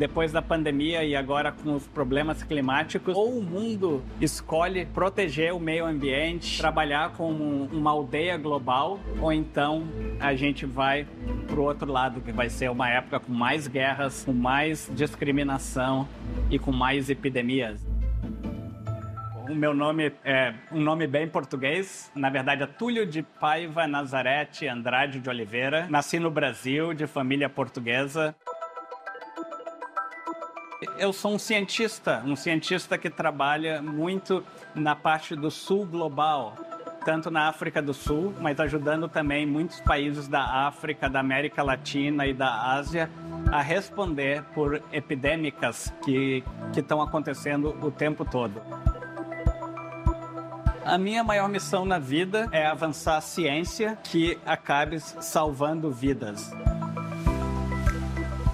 Depois da pandemia e agora com os problemas climáticos, ou o mundo escolhe proteger o meio ambiente, trabalhar como uma aldeia global, ou então a gente vai para o outro lado, que vai ser uma época com mais guerras, com mais discriminação e com mais epidemias. O meu nome é um nome bem português. Na verdade, é Túlio de Paiva Nazarete Andrade de Oliveira. Nasci no Brasil, de família portuguesa. Eu sou um cientista, um cientista que trabalha muito na parte do sul global, tanto na África do Sul, mas ajudando também muitos países da África, da América Latina e da Ásia a responder por epidêmicas que estão acontecendo o tempo todo. A minha maior missão na vida é avançar a ciência que acabe salvando vidas.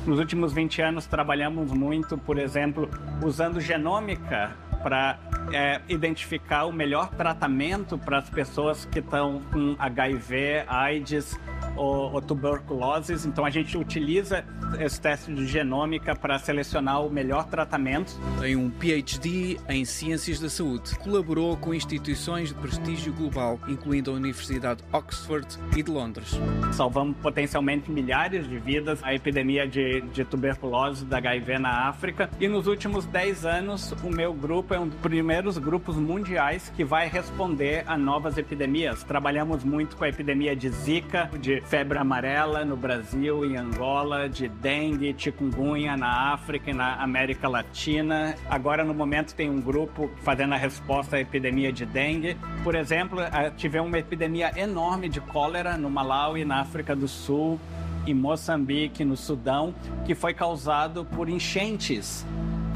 Nos últimos 20 anos, trabalhamos muito, por exemplo, usando genômica para é, identificar o melhor tratamento para as pessoas que estão com HIV, AIDS ou, ou tuberculose. Então, a gente utiliza esse teste de genômica para selecionar o melhor tratamento. Tem um PhD em Ciências da Saúde. Colaborou com instituições de prestígio global, incluindo a Universidade de Oxford e de Londres. Salvamos potencialmente milhares de vidas, a epidemia de, de tuberculose da HIV na África. E nos últimos 10 anos, o meu grupo é um dos primeiros grupos mundiais que vai responder a novas epidemias. Trabalhamos muito com a epidemia de Zika, de febre amarela no Brasil e Angola, de dengue, chikungunya na África e na América Latina. Agora, no momento, tem um grupo fazendo a resposta à epidemia de dengue. Por exemplo, tivemos uma epidemia enorme de cólera no Malawi, na África do Sul, em Moçambique, no Sudão, que foi causado por enchentes.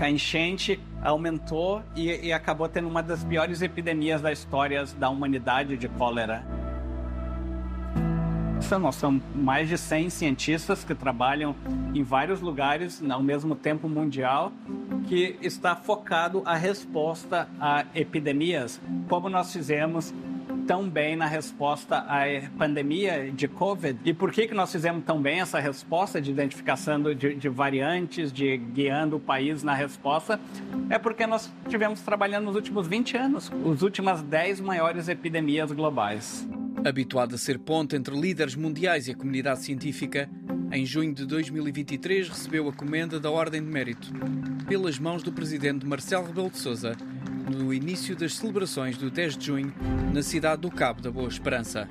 A enchente aumentou e, e acabou tendo uma das piores epidemias da história da humanidade de cólera. Nós somos mais de 100 cientistas que trabalham em vários lugares ao mesmo tempo mundial, que está focado a resposta a epidemias, como nós fizemos tão bem na resposta à pandemia de Covid. E por que, que nós fizemos tão bem essa resposta de identificação de, de variantes, de guiando o país na resposta? É porque nós tivemos trabalhando nos últimos 20 anos, as últimas 10 maiores epidemias globais. Habituado a ser ponte entre líderes mundiais e a comunidade científica, em junho de 2023 recebeu a comenda da Ordem de Mérito, pelas mãos do presidente Marcelo Rebelo de Sousa, no início das celebrações do 10 de junho, na cidade do Cabo da Boa Esperança.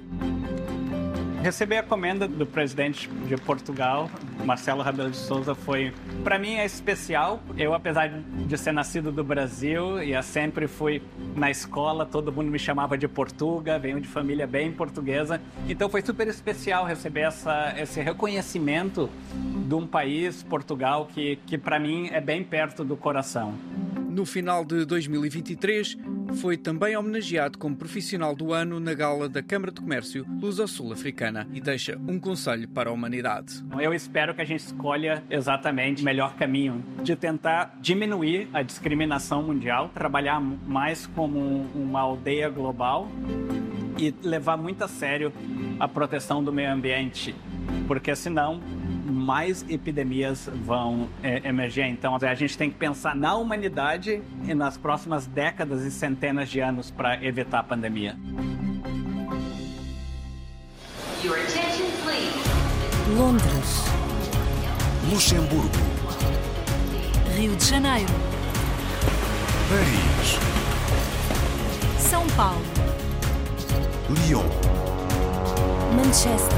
Receber a comenda do presidente de Portugal, Marcelo Rebelo de Souza, foi, para mim, é especial. Eu, apesar de ser nascido do Brasil e sempre fui na escola, todo mundo me chamava de Portuga, venho de família bem portuguesa. Então foi super especial receber essa, esse reconhecimento de um país, Portugal, que, que para mim é bem perto do coração. No final de 2023, foi também homenageado como profissional do ano na gala da Câmara de Comércio Luso-Sul-Africana e deixa um conselho para a humanidade. Eu espero que a gente escolha exatamente o melhor caminho de tentar diminuir a discriminação mundial, trabalhar mais como uma aldeia global e levar muito a sério a proteção do meio ambiente, porque senão mais epidemias vão é, emergir. Então, a gente tem que pensar na humanidade e nas próximas décadas e centenas de anos para evitar a pandemia. Your attention, please. Londres, Luxemburgo. Rio de Janeiro, Paris. São Paulo, Lyon. Manchester,